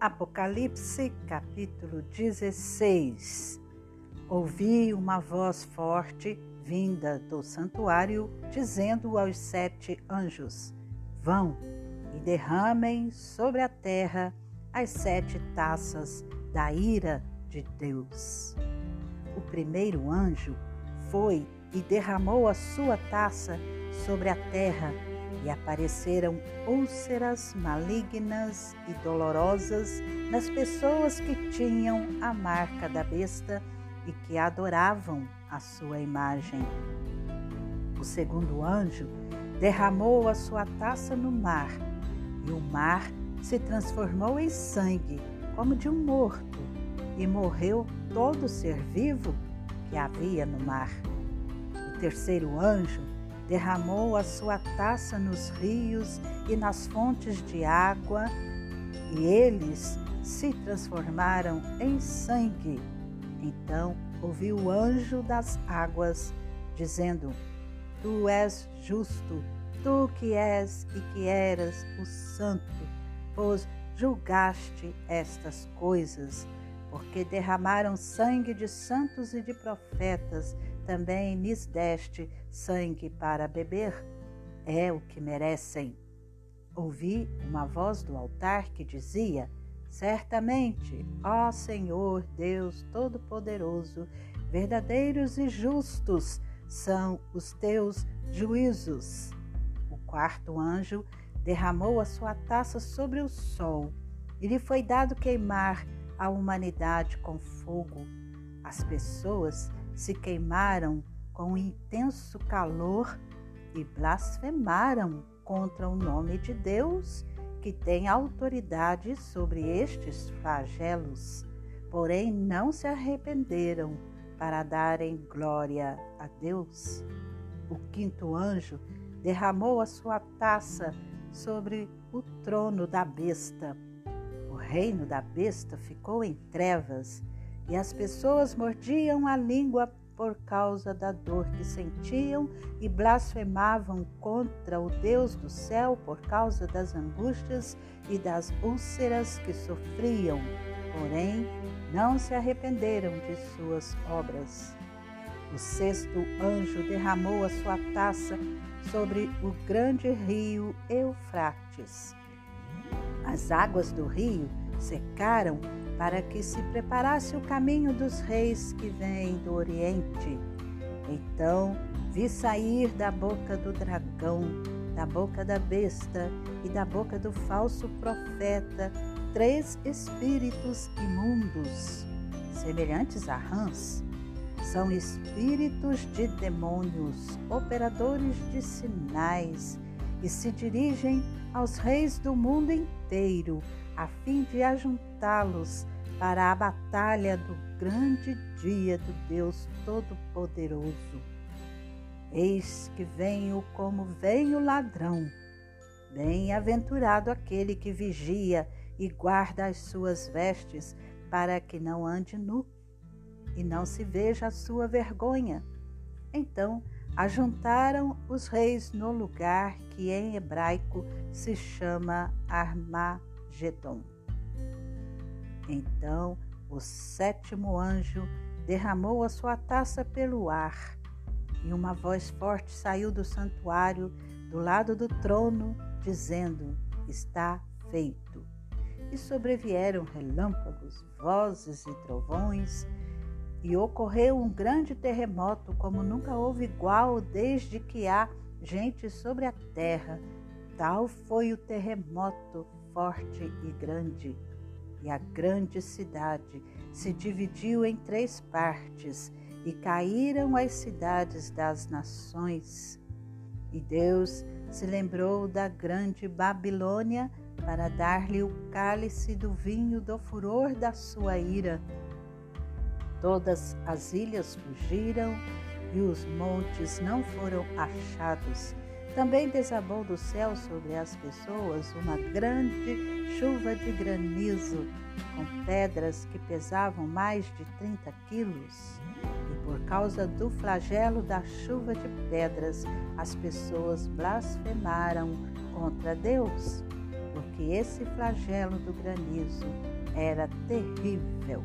Apocalipse capítulo 16 Ouvi uma voz forte vinda do santuário, dizendo aos sete anjos: Vão e derramem sobre a terra as sete taças da ira de Deus. O primeiro anjo foi e derramou a sua taça sobre a terra e apareceram úlceras malignas e dolorosas nas pessoas que tinham a marca da besta e que adoravam a sua imagem. O segundo anjo derramou a sua taça no mar, e o mar se transformou em sangue, como de um morto, e morreu todo ser vivo que havia no mar. O terceiro anjo derramou a sua taça nos rios e nas fontes de água, e eles se transformaram em sangue. Então ouviu o anjo das águas, dizendo: Tu és justo, tu que és e que eras o santo, pois julgaste estas coisas, porque derramaram sangue de santos e de profetas também lhes deste sangue para beber, é o que merecem. Ouvi uma voz do altar que dizia: Certamente, ó Senhor Deus Todo-Poderoso, verdadeiros e justos são os teus juízos. O quarto anjo derramou a sua taça sobre o sol e lhe foi dado queimar a humanidade com fogo. As pessoas se queimaram com intenso calor e blasfemaram contra o nome de Deus, que tem autoridade sobre estes flagelos. Porém, não se arrependeram para darem glória a Deus. O quinto anjo derramou a sua taça sobre o trono da besta. O reino da besta ficou em trevas e as pessoas mordiam a língua por causa da dor que sentiam e blasfemavam contra o Deus do céu por causa das angústias e das úlceras que sofriam, porém não se arrependeram de suas obras. O sexto anjo derramou a sua taça sobre o grande rio Eufrates. As águas do rio secaram para que se preparasse o caminho dos reis que vêm do Oriente. Então vi sair da boca do dragão, da boca da besta e da boca do falso profeta três espíritos imundos, semelhantes a rãs. São espíritos de demônios, operadores de sinais, e se dirigem aos reis do mundo inteiro a fim de ajuntá-los para a batalha do grande dia do Deus Todo-Poderoso. Eis que venho como vem o ladrão. Bem-aventurado aquele que vigia e guarda as suas vestes, para que não ande nu e não se veja a sua vergonha. Então ajuntaram os reis no lugar que em hebraico se chama Armagedon Gedom. Então o sétimo anjo derramou a sua taça pelo ar, e uma voz forte saiu do santuário do lado do trono, dizendo: Está feito. E sobrevieram relâmpagos, vozes e trovões, e ocorreu um grande terremoto, como nunca houve igual desde que há gente sobre a terra. Tal foi o terremoto forte e grande, e a grande cidade se dividiu em três partes, e caíram as cidades das nações. E Deus se lembrou da grande Babilônia para dar-lhe o cálice do vinho do furor da sua ira. Todas as ilhas fugiram e os montes não foram achados também desabou do céu sobre as pessoas uma grande chuva de granizo, com pedras que pesavam mais de 30 quilos. E por causa do flagelo da chuva de pedras, as pessoas blasfemaram contra Deus, porque que esse flagelo do granizo era terrível.